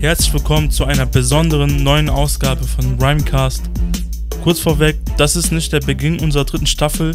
Herzlich willkommen zu einer besonderen neuen Ausgabe von Rhymecast. Kurz vorweg, das ist nicht der Beginn unserer dritten Staffel.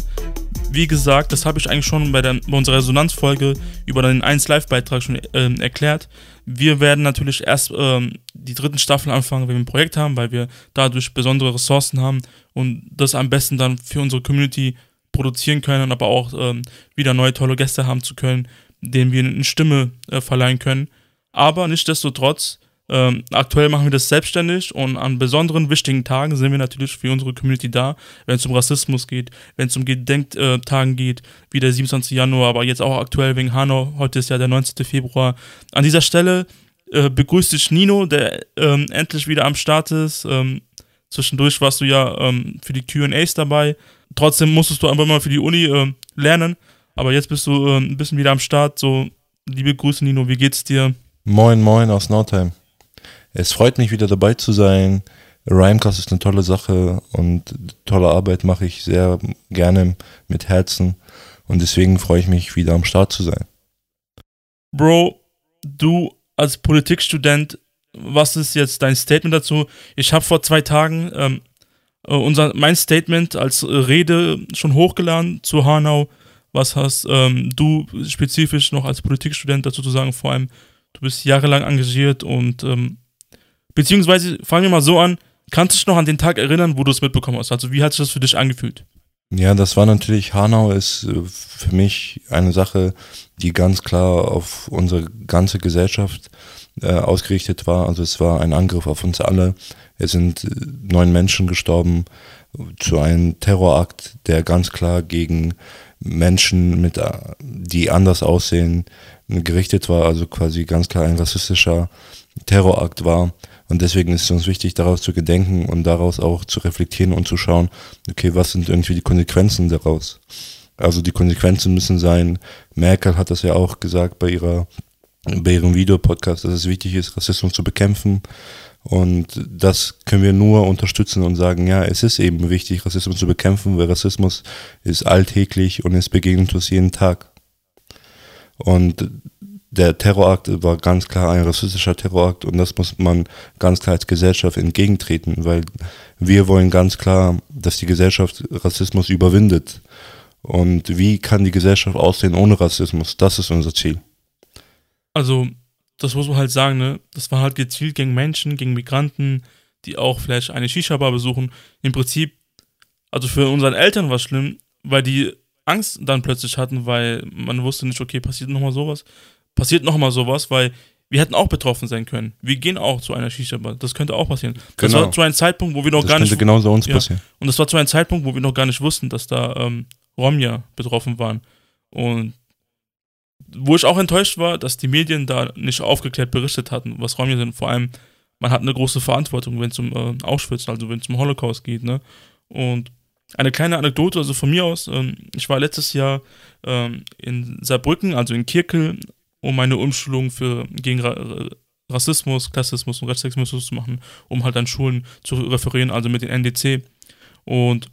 Wie gesagt, das habe ich eigentlich schon bei, der, bei unserer Resonanzfolge über den 1 Live-Beitrag schon äh, erklärt. Wir werden natürlich erst ähm, die dritten Staffel anfangen, wenn wir ein Projekt haben, weil wir dadurch besondere Ressourcen haben und das am besten dann für unsere Community produzieren können, aber auch ähm, wieder neue tolle Gäste haben zu können, denen wir eine Stimme äh, verleihen können. Aber nichtsdestotrotz ähm, aktuell machen wir das selbstständig und an besonderen wichtigen Tagen sind wir natürlich für unsere Community da, wenn es um Rassismus geht, wenn es um Gedenktagen geht, wie der 27. Januar, aber jetzt auch aktuell wegen Hanau, heute ist ja der 19. Februar. An dieser Stelle äh, begrüße ich Nino, der ähm, endlich wieder am Start ist. Ähm, zwischendurch warst du ja ähm, für die QAs dabei. Trotzdem musstest du einfach mal für die Uni äh, lernen, aber jetzt bist du äh, ein bisschen wieder am Start. So, liebe Grüße, Nino, wie geht's dir? Moin, moin aus Nordheim. Es freut mich wieder dabei zu sein. Rhymecast ist eine tolle Sache und tolle Arbeit mache ich sehr gerne mit Herzen und deswegen freue ich mich wieder am Start zu sein. Bro, du als Politikstudent, was ist jetzt dein Statement dazu? Ich habe vor zwei Tagen ähm, äh, unser, mein Statement als Rede schon hochgeladen zu Hanau. Was hast ähm, du spezifisch noch als Politikstudent dazu zu sagen? Vor allem, du bist jahrelang engagiert und ähm, Beziehungsweise fangen wir mal so an, kannst du dich noch an den Tag erinnern, wo du es mitbekommen hast? Also wie hat sich das für dich angefühlt? Ja, das war natürlich, Hanau ist äh, für mich eine Sache, die ganz klar auf unsere ganze Gesellschaft äh, ausgerichtet war. Also es war ein Angriff auf uns alle. Es sind äh, neun Menschen gestorben zu einem Terrorakt, der ganz klar gegen Menschen mit, äh, die anders aussehen, gerichtet war. Also quasi ganz klar ein rassistischer Terrorakt war. Und deswegen ist es uns wichtig, daraus zu gedenken und daraus auch zu reflektieren und zu schauen, okay, was sind irgendwie die Konsequenzen daraus? Also die Konsequenzen müssen sein, Merkel hat das ja auch gesagt bei ihrer bei ihrem Videopodcast, dass es wichtig ist, Rassismus zu bekämpfen. Und das können wir nur unterstützen und sagen, ja, es ist eben wichtig, Rassismus zu bekämpfen, weil Rassismus ist alltäglich und es begegnet uns jeden Tag. Und der Terrorakt war ganz klar ein rassistischer Terrorakt und das muss man ganz klar als Gesellschaft entgegentreten, weil wir wollen ganz klar, dass die Gesellschaft Rassismus überwindet. Und wie kann die Gesellschaft aussehen ohne Rassismus? Das ist unser Ziel. Also, das muss man halt sagen, ne? Das war halt gezielt gegen Menschen, gegen Migranten, die auch vielleicht eine Shisha-Bar besuchen. Im Prinzip, also für unseren Eltern war es schlimm, weil die Angst dann plötzlich hatten, weil man wusste nicht, okay, passiert nochmal sowas passiert nochmal sowas, weil wir hätten auch betroffen sein können. Wir gehen auch zu einer Shisha-Bar. Das könnte auch passieren. Das genau. war zu einem Zeitpunkt, wo wir noch das gar nicht. Das könnte genauso uns ja. passieren. Und das war zu einem Zeitpunkt, wo wir noch gar nicht wussten, dass da ähm, Romja betroffen waren. Und wo ich auch enttäuscht war, dass die Medien da nicht aufgeklärt berichtet hatten, was Romja sind. Vor allem, man hat eine große Verantwortung, wenn es um äh, Auschwitz, also wenn es um Holocaust geht. Ne? Und eine kleine Anekdote, also von mir aus, ähm, ich war letztes Jahr ähm, in Saarbrücken, also in Kirkel, um meine Umschulung für, gegen Ra Rassismus, Klassismus und Rechtsextremismus zu machen, um halt an Schulen zu referieren, also mit den NDC. Und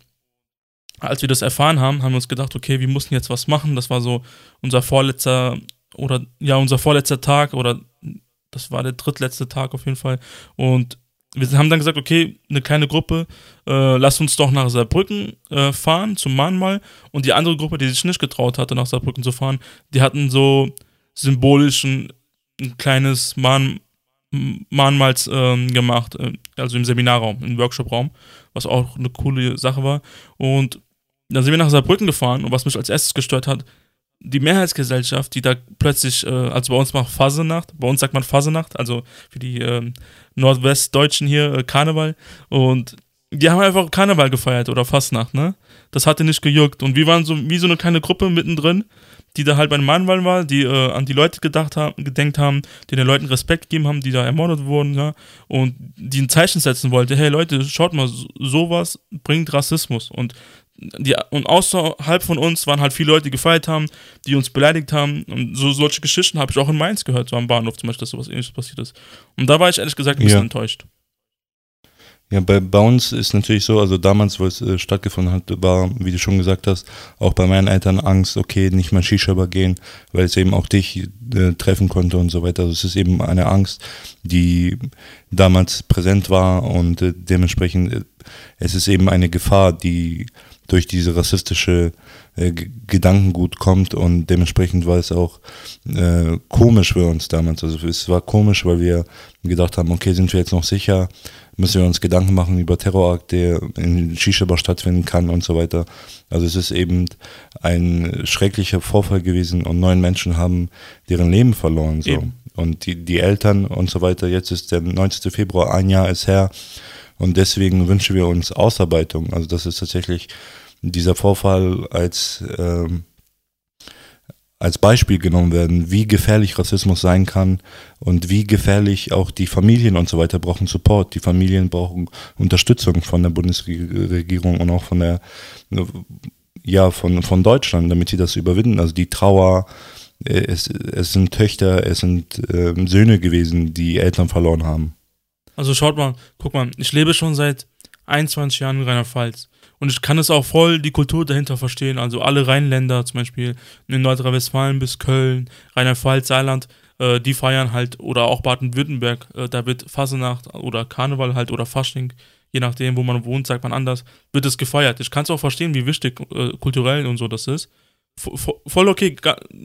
als wir das erfahren haben, haben wir uns gedacht, okay, wir mussten jetzt was machen. Das war so unser vorletzter oder ja, unser vorletzter Tag oder das war der drittletzte Tag auf jeden Fall. Und wir haben dann gesagt, okay, eine kleine Gruppe, äh, lass uns doch nach Saarbrücken äh, fahren, zum Mahnmal. Und die andere Gruppe, die sich nicht getraut hatte, nach Saarbrücken zu fahren, die hatten so symbolisch ein, ein kleines Mahn, Mahnmals ähm, gemacht, äh, also im Seminarraum, im Workshopraum, was auch eine coole Sache war. Und dann sind wir nach Saarbrücken gefahren und was mich als erstes gestört hat, die Mehrheitsgesellschaft, die da plötzlich, äh, also bei uns macht Fasenacht, bei uns sagt man Fasenacht, also für die äh, Nordwestdeutschen hier äh, Karneval und die haben einfach Karneval gefeiert oder Fastnacht, ne? Das hatte nicht gejuckt und wir waren so wie so eine kleine Gruppe mittendrin die da halt bei den Mahnwahlen war, die äh, an die Leute gedacht haben, gedenkt haben, die den Leuten Respekt gegeben haben, die da ermordet wurden, ja, und die ein Zeichen setzen wollte, hey Leute, schaut mal, sowas bringt Rassismus und die, und außerhalb von uns waren halt viele Leute, die gefeiert haben, die uns beleidigt haben. Und so solche Geschichten habe ich auch in Mainz gehört, so am Bahnhof zum Beispiel, dass sowas ähnliches passiert ist. Und da war ich ehrlich gesagt ein bisschen ja. enttäuscht. Ja, bei, bei uns ist natürlich so, also damals, wo es äh, stattgefunden hat, war, wie du schon gesagt hast, auch bei meinen Eltern Angst, okay, nicht mal Shisha gehen, weil es eben auch dich äh, treffen konnte und so weiter. Also es ist eben eine Angst, die damals präsent war und äh, dementsprechend, äh, es ist eben eine Gefahr, die durch diese rassistische äh, Gedankengut kommt und dementsprechend war es auch äh, komisch für uns damals. Also es war komisch, weil wir gedacht haben, okay, sind wir jetzt noch sicher? Müssen wir uns Gedanken machen über Terrorakt, der in Shisha-Bar stattfinden kann und so weiter. Also es ist eben ein schrecklicher Vorfall gewesen und neun Menschen haben deren Leben verloren. So. Eben. Und die, die Eltern und so weiter, jetzt ist der 19. Februar, ein Jahr ist her. Und deswegen wünschen wir uns Ausarbeitung. Also das ist tatsächlich dieser Vorfall als, ähm, als Beispiel genommen werden, wie gefährlich Rassismus sein kann und wie gefährlich auch die Familien und so weiter brauchen Support. Die Familien brauchen Unterstützung von der Bundesregierung und auch von der, ja, von, von Deutschland, damit sie das überwinden. Also die Trauer, äh, es, es sind Töchter, es sind äh, Söhne gewesen, die Eltern verloren haben. Also schaut mal, guck mal, ich lebe schon seit 21 Jahren in Rheinland-Pfalz. Und ich kann es auch voll die Kultur dahinter verstehen. Also alle Rheinländer, zum Beispiel in Nordrhein-Westfalen bis Köln, Rheinland-Pfalz, Saarland, äh, die feiern halt, oder auch Baden-Württemberg, äh, da wird Fasenacht oder Karneval halt oder Fasching, je nachdem, wo man wohnt, sagt man anders, wird es gefeiert. Ich kann es auch verstehen, wie wichtig äh, kulturell und so das ist. V voll okay,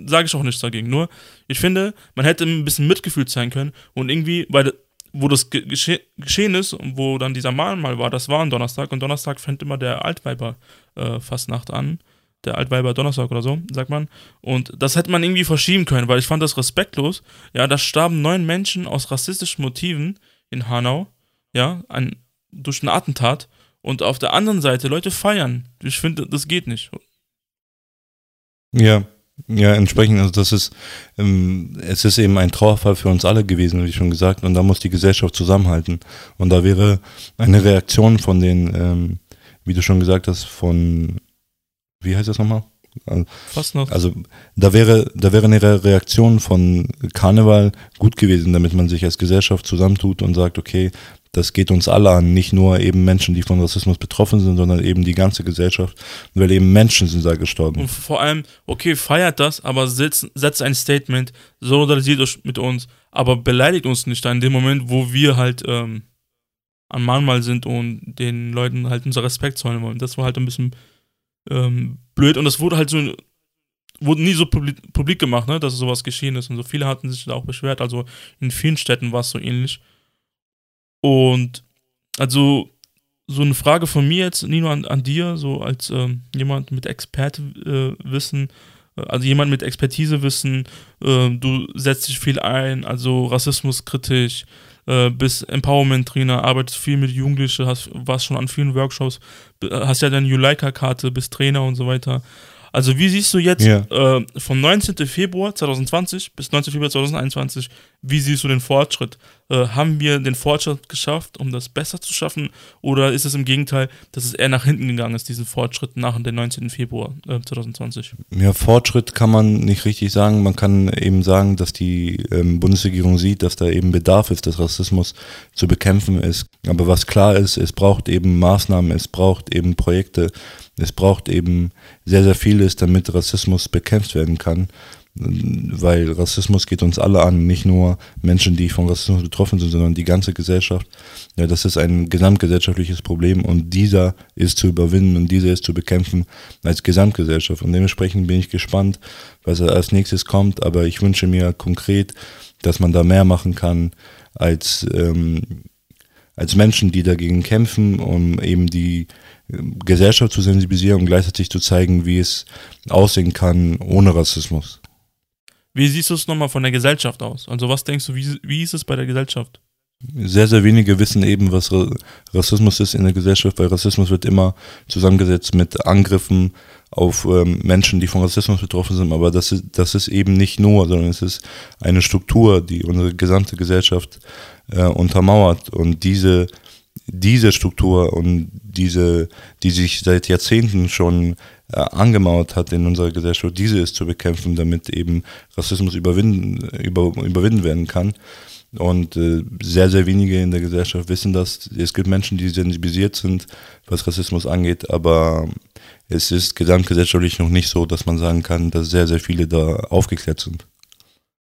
sage ich auch nichts dagegen. Nur, ich finde, man hätte ein bisschen Mitgefühl sein können und irgendwie, weil wo das gesche geschehen ist und wo dann dieser Mahnmal war, das war ein Donnerstag und Donnerstag fängt immer der Altweiber äh, Fastnacht an. Der Altweiber Donnerstag oder so, sagt man. Und das hätte man irgendwie verschieben können, weil ich fand das respektlos. Ja, da starben neun Menschen aus rassistischen Motiven in Hanau, ja, ein, durch ein Attentat. Und auf der anderen Seite Leute feiern. Ich finde, das geht nicht. Ja, ja, entsprechend, also das ist, ähm, es ist eben ein Trauerfall für uns alle gewesen, wie schon gesagt, und da muss die Gesellschaft zusammenhalten. Und da wäre eine Reaktion von den, ähm, wie du schon gesagt hast, von, wie heißt das nochmal? Fast noch. Also da wäre, da wäre eine Reaktion von Karneval gut gewesen, damit man sich als Gesellschaft zusammentut und sagt, okay, das geht uns alle an, nicht nur eben Menschen, die von Rassismus betroffen sind, sondern eben die ganze Gesellschaft, weil eben Menschen sind da gestorben. Und vor allem, okay, feiert das, aber setzt, setzt ein Statement, solidarisiert euch mit uns, aber beleidigt uns nicht in dem Moment, wo wir halt ähm, am Mahnmal sind und den Leuten halt unser Respekt zollen wollen. Das war halt ein bisschen ähm, blöd und das wurde halt so wurde nie so publik, publik gemacht, ne, dass sowas geschehen ist und so viele hatten sich da auch beschwert, also in vielen Städten war es so ähnlich. Und also so eine Frage von mir jetzt, Nino, an, an dir, so als ähm, jemand mit Expertewissen, äh, also jemand mit Expertisewissen, äh, du setzt dich viel ein, also rassismuskritisch, äh, bist Empowerment-Trainer, arbeitest viel mit Jugendlichen, hast, warst schon an vielen Workshops, hast ja deine Juleika-Karte, bist Trainer und so weiter. Also wie siehst du jetzt ja. äh, vom 19. Februar 2020 bis 19. Februar 2021, wie siehst du den Fortschritt? Äh, haben wir den Fortschritt geschafft, um das besser zu schaffen? Oder ist es im Gegenteil, dass es eher nach hinten gegangen ist, diesen Fortschritt nach dem 19. Februar äh, 2020? Ja, Fortschritt kann man nicht richtig sagen. Man kann eben sagen, dass die ähm, Bundesregierung sieht, dass da eben Bedarf ist, dass Rassismus zu bekämpfen ist. Aber was klar ist, es braucht eben Maßnahmen, es braucht eben Projekte, es braucht eben sehr, sehr vieles, damit Rassismus bekämpft werden kann. Weil Rassismus geht uns alle an, nicht nur Menschen, die von Rassismus betroffen sind, sondern die ganze Gesellschaft. Ja, das ist ein gesamtgesellschaftliches Problem und dieser ist zu überwinden und dieser ist zu bekämpfen als Gesamtgesellschaft. Und dementsprechend bin ich gespannt, was als nächstes kommt, aber ich wünsche mir konkret, dass man da mehr machen kann als, ähm, als Menschen, die dagegen kämpfen, um eben die Gesellschaft zu sensibilisieren und gleichzeitig zu zeigen, wie es aussehen kann ohne Rassismus. Wie siehst du es nochmal von der Gesellschaft aus? Also was denkst du, wie, wie ist es bei der Gesellschaft? Sehr, sehr wenige wissen eben, was Rassismus ist in der Gesellschaft, weil Rassismus wird immer zusammengesetzt mit Angriffen auf ähm, Menschen, die von Rassismus betroffen sind. Aber das ist, das ist eben nicht nur, sondern es ist eine Struktur, die unsere gesamte Gesellschaft äh, untermauert. Und diese diese Struktur und diese, die sich seit Jahrzehnten schon äh, angemauert hat in unserer Gesellschaft, diese ist zu bekämpfen, damit eben Rassismus überwinden, über, überwinden werden kann. Und äh, sehr, sehr wenige in der Gesellschaft wissen das. Es gibt Menschen, die sensibilisiert sind, was Rassismus angeht, aber es ist gesamtgesellschaftlich noch nicht so, dass man sagen kann, dass sehr, sehr viele da aufgeklärt sind.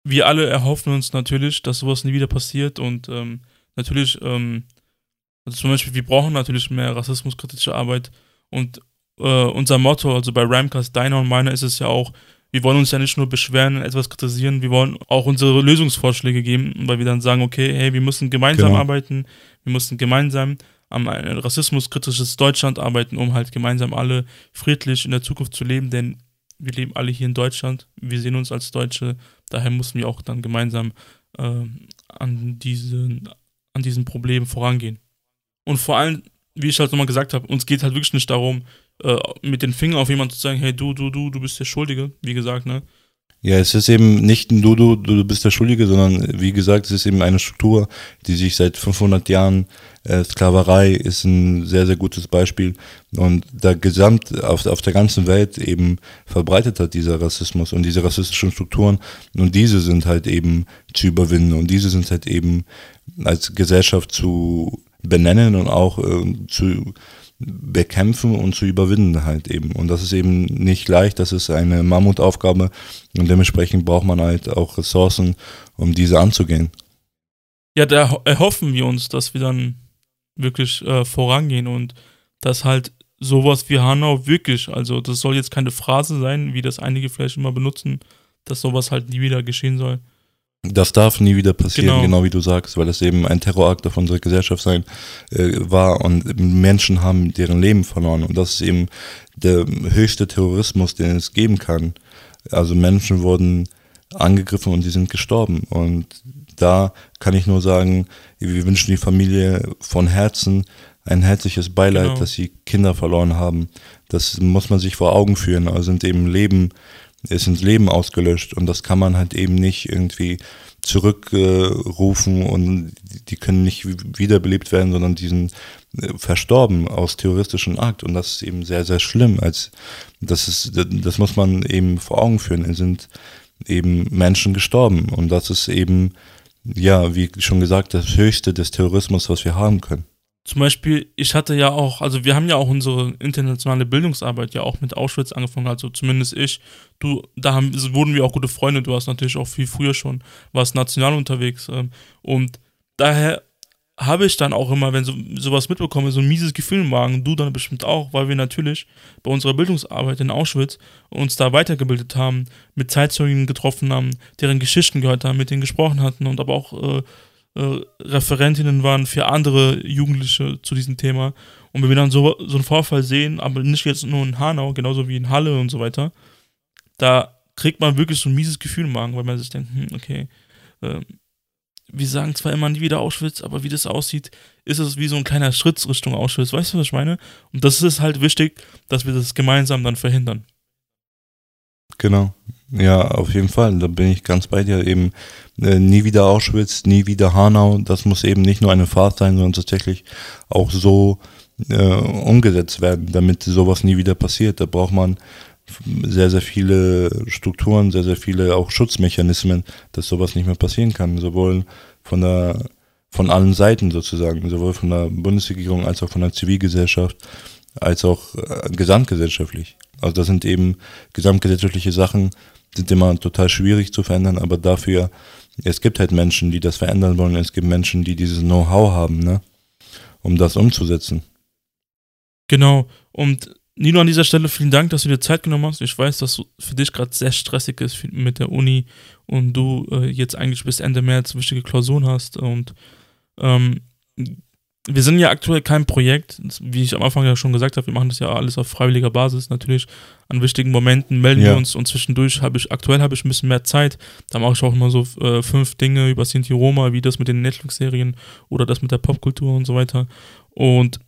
Wir alle erhoffen uns natürlich, dass sowas nie wieder passiert und ähm, natürlich, ähm, also zum Beispiel, wir brauchen natürlich mehr rassismuskritische Arbeit und äh, unser Motto, also bei Ramcast, deiner und meiner, ist es ja auch, wir wollen uns ja nicht nur beschweren und etwas kritisieren, wir wollen auch unsere Lösungsvorschläge geben, weil wir dann sagen, okay, hey, wir müssen gemeinsam genau. arbeiten, wir müssen gemeinsam an ein rassismuskritisches Deutschland arbeiten, um halt gemeinsam alle friedlich in der Zukunft zu leben, denn wir leben alle hier in Deutschland, wir sehen uns als Deutsche, daher müssen wir auch dann gemeinsam äh, an, diesen, an diesen Problemen vorangehen. Und vor allem, wie ich halt nochmal gesagt habe, uns geht halt wirklich nicht darum, äh, mit den Fingern auf jemanden zu sagen, hey, du, du, du, du bist der Schuldige, wie gesagt, ne? Ja, es ist eben nicht ein du, du, du bist der Schuldige, sondern wie gesagt, es ist eben eine Struktur, die sich seit 500 Jahren, äh, Sklaverei ist ein sehr, sehr gutes Beispiel. Und da gesamt auf, auf der ganzen Welt eben verbreitet hat dieser Rassismus und diese rassistischen Strukturen. Und diese sind halt eben zu überwinden. Und diese sind halt eben als Gesellschaft zu benennen und auch äh, zu bekämpfen und zu überwinden halt eben. Und das ist eben nicht leicht, das ist eine Mammutaufgabe und dementsprechend braucht man halt auch Ressourcen, um diese anzugehen. Ja, da erhoffen wir uns, dass wir dann wirklich äh, vorangehen und dass halt sowas wie Hanau wirklich, also das soll jetzt keine Phrase sein, wie das einige vielleicht immer benutzen, dass sowas halt nie wieder geschehen soll. Das darf nie wieder passieren, genau. genau, wie du sagst, weil es eben ein Terrorakt auf unserer Gesellschaft sein äh, war und Menschen haben deren Leben verloren und das ist eben der höchste Terrorismus, den es geben kann. Also Menschen wurden angegriffen und die sind gestorben und da kann ich nur sagen, wir wünschen die Familie von Herzen ein herzliches Beileid, genau. dass sie Kinder verloren haben. Das muss man sich vor Augen führen. Also sind eben Leben ist ins Leben ausgelöscht und das kann man halt eben nicht irgendwie zurückrufen äh, und die können nicht wiederbelebt werden, sondern die sind äh, verstorben aus terroristischen Akt und das ist eben sehr, sehr schlimm. Als das ist, das muss man eben vor Augen führen. Es sind eben Menschen gestorben und das ist eben, ja, wie schon gesagt, das Höchste des Terrorismus, was wir haben können. Zum Beispiel, ich hatte ja auch, also wir haben ja auch unsere internationale Bildungsarbeit ja auch mit Auschwitz angefangen, also zumindest ich. Du, da haben, wurden wir auch gute Freunde, du warst natürlich auch viel früher schon, warst national unterwegs. Ähm, und daher habe ich dann auch immer, wenn so, sowas mitbekomme, so ein mieses Gefühl im Magen, du dann bestimmt auch, weil wir natürlich bei unserer Bildungsarbeit in Auschwitz uns da weitergebildet haben, mit Zeitzeugen getroffen haben, deren Geschichten gehört haben, mit denen gesprochen hatten und aber auch äh, äh, Referentinnen waren für andere Jugendliche zu diesem Thema. Und wenn wir dann so, so einen Vorfall sehen, aber nicht jetzt nur in Hanau, genauso wie in Halle und so weiter, da kriegt man wirklich so ein mieses Gefühl im Magen, weil man sich denkt, hm, okay, äh, wir sagen zwar immer nie wieder Auschwitz, aber wie das aussieht, ist es wie so ein kleiner Schritt Richtung Auschwitz. Weißt du, was ich meine? Und das ist halt wichtig, dass wir das gemeinsam dann verhindern. Genau. Ja, auf jeden Fall. Da bin ich ganz bei dir. Eben äh, nie wieder Auschwitz, nie wieder Hanau. Das muss eben nicht nur eine Fahrt sein, sondern tatsächlich auch so äh, umgesetzt werden, damit sowas nie wieder passiert. Da braucht man sehr, sehr viele Strukturen, sehr, sehr viele auch Schutzmechanismen, dass sowas nicht mehr passieren kann. Sowohl von der von allen Seiten sozusagen, sowohl von der Bundesregierung als auch von der Zivilgesellschaft, als auch äh, gesamtgesellschaftlich. Also das sind eben gesamtgesellschaftliche Sachen, sind immer total schwierig zu verändern, aber dafür, es gibt halt Menschen, die das verändern wollen, es gibt Menschen, die dieses Know-how haben, ne, um das umzusetzen. Genau, und Nino, an dieser Stelle vielen Dank, dass du dir Zeit genommen hast. Ich weiß, dass es für dich gerade sehr stressig ist mit der Uni und du äh, jetzt eigentlich bis Ende März wichtige Klausuren hast und ähm, wir sind ja aktuell kein Projekt, wie ich am Anfang ja schon gesagt habe, wir machen das ja alles auf freiwilliger Basis. Natürlich an wichtigen Momenten melden ja. wir uns und zwischendurch habe ich, aktuell habe ich ein bisschen mehr Zeit. Da mache ich auch immer so äh, fünf Dinge über Sinti Roma, wie das mit den Netflix-Serien oder das mit der Popkultur und so weiter. Und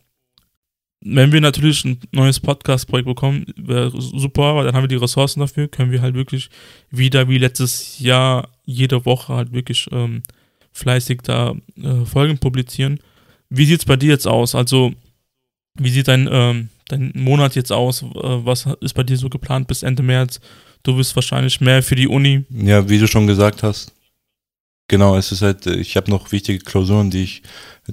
wenn wir natürlich ein neues Podcast-Projekt bekommen, wäre super, weil dann haben wir die Ressourcen dafür, können wir halt wirklich wieder wie letztes Jahr jede Woche halt wirklich ähm, fleißig da äh, Folgen publizieren. Wie sieht es bei dir jetzt aus? Also, wie sieht dein, ähm, dein Monat jetzt aus? Äh, was ist bei dir so geplant bis Ende März? Du wirst wahrscheinlich mehr für die Uni. Ja, wie du schon gesagt hast, Genau, es ist halt, ich habe noch wichtige Klausuren, die ich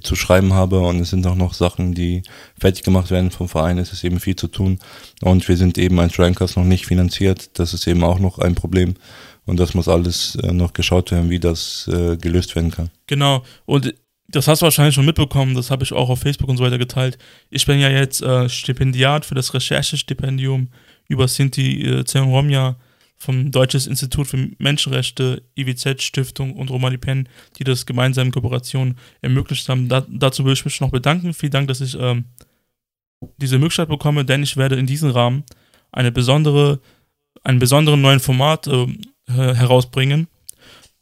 zu schreiben habe und es sind auch noch Sachen, die fertig gemacht werden vom Verein. Es ist eben viel zu tun und wir sind eben als Rankers noch nicht finanziert. Das ist eben auch noch ein Problem und das muss alles äh, noch geschaut werden, wie das äh, gelöst werden kann. Genau und das hast du wahrscheinlich schon mitbekommen, das habe ich auch auf Facebook und so weiter geteilt. Ich bin ja jetzt äh, Stipendiat für das Recherchestipendium über Sinti äh, Romja vom Deutsches Institut für Menschenrechte, IWZ Stiftung und Romani Pen, die das gemeinsam in Kooperation ermöglicht haben. Da, dazu will ich mich noch bedanken. Vielen Dank, dass ich ähm, diese Möglichkeit bekomme, denn ich werde in diesem Rahmen eine besondere, einen besonderen neuen Format äh, herausbringen.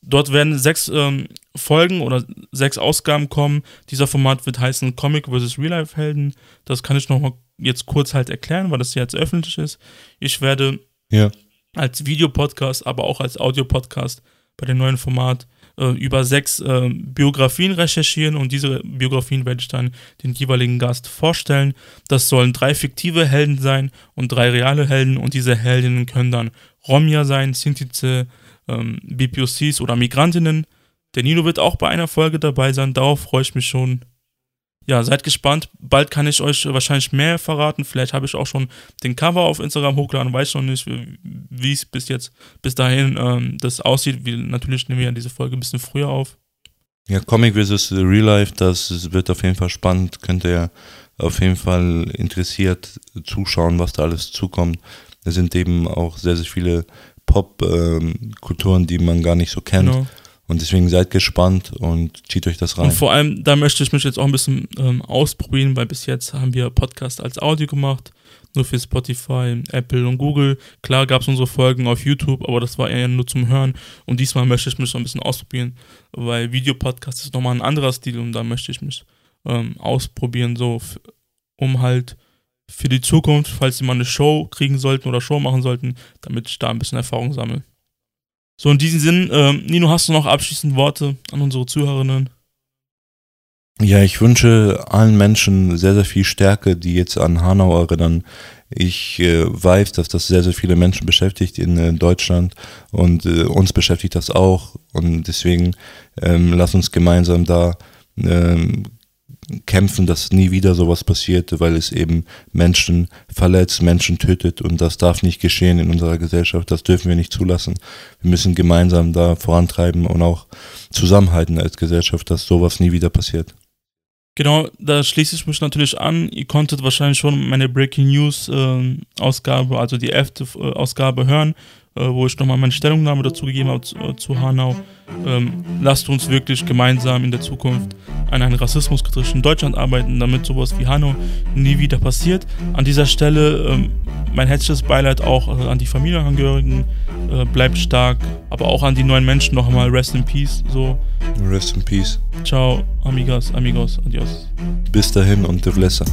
Dort werden sechs ähm, Folgen oder sechs Ausgaben kommen. Dieser Format wird heißen Comic vs. Real Life Helden. Das kann ich noch mal jetzt kurz halt erklären, weil das jetzt öffentlich ist. Ich werde ja als Videopodcast, aber auch als Audiopodcast bei dem neuen Format äh, über sechs äh, Biografien recherchieren und diese Biografien werde ich dann den jeweiligen Gast vorstellen. Das sollen drei fiktive Helden sein und drei reale Helden und diese Heldinnen können dann Romja sein, Sintize, ähm, BPOCs oder Migrantinnen. Der Nino wird auch bei einer Folge dabei sein, darauf freue ich mich schon ja, seid gespannt. Bald kann ich euch wahrscheinlich mehr verraten. Vielleicht habe ich auch schon den Cover auf Instagram hochgeladen. Weiß noch nicht, wie es bis jetzt, bis dahin ähm, das aussieht. Wir, natürlich nehmen wir ja diese Folge ein bisschen früher auf. Ja, Comic vs. Real Life, das wird auf jeden Fall spannend. Könnt ihr auf jeden Fall interessiert zuschauen, was da alles zukommt. Es sind eben auch sehr, sehr viele Pop-Kulturen, ähm, die man gar nicht so kennt. Genau. Und deswegen seid gespannt und zieht euch das rein. Und vor allem, da möchte ich mich jetzt auch ein bisschen ähm, ausprobieren, weil bis jetzt haben wir Podcast als Audio gemacht, nur für Spotify, Apple und Google. Klar gab es unsere Folgen auf YouTube, aber das war eher nur zum Hören. Und diesmal möchte ich mich so ein bisschen ausprobieren, weil Videopodcast ist nochmal ein anderer Stil und da möchte ich mich ähm, ausprobieren, so um halt für die Zukunft, falls sie mal eine Show kriegen sollten oder Show machen sollten, damit ich da ein bisschen Erfahrung sammle. So, in diesem Sinn, ähm, Nino, hast du noch abschließend Worte an unsere Zuhörerinnen? Ja, ich wünsche allen Menschen sehr, sehr viel Stärke, die jetzt an Hanau erinnern. Ich äh, weiß, dass das sehr, sehr viele Menschen beschäftigt in äh, Deutschland und äh, uns beschäftigt das auch. Und deswegen ähm, lass uns gemeinsam da ähm, kämpfen, dass nie wieder sowas passiert, weil es eben Menschen verletzt, Menschen tötet und das darf nicht geschehen in unserer Gesellschaft. Das dürfen wir nicht zulassen. Wir müssen gemeinsam da vorantreiben und auch zusammenhalten als Gesellschaft, dass sowas nie wieder passiert. Genau, da schließe ich mich natürlich an. Ihr konntet wahrscheinlich schon meine Breaking News äh, Ausgabe, also die elfte äh, Ausgabe hören äh, wo ich nochmal meine Stellungnahme dazu gegeben habe zu, äh, zu Hanau. Ähm, lasst uns wirklich gemeinsam in der Zukunft an einem rassismuskritischen Deutschland arbeiten, damit sowas wie Hanau nie wieder passiert. An dieser Stelle ähm, mein herzliches Beileid auch äh, an die Familienangehörigen. Äh, bleibt stark, aber auch an die neuen Menschen nochmal Rest in Peace. So. Rest in Peace. Ciao, amigas, amigos, adios. Bis dahin und de Vlessa.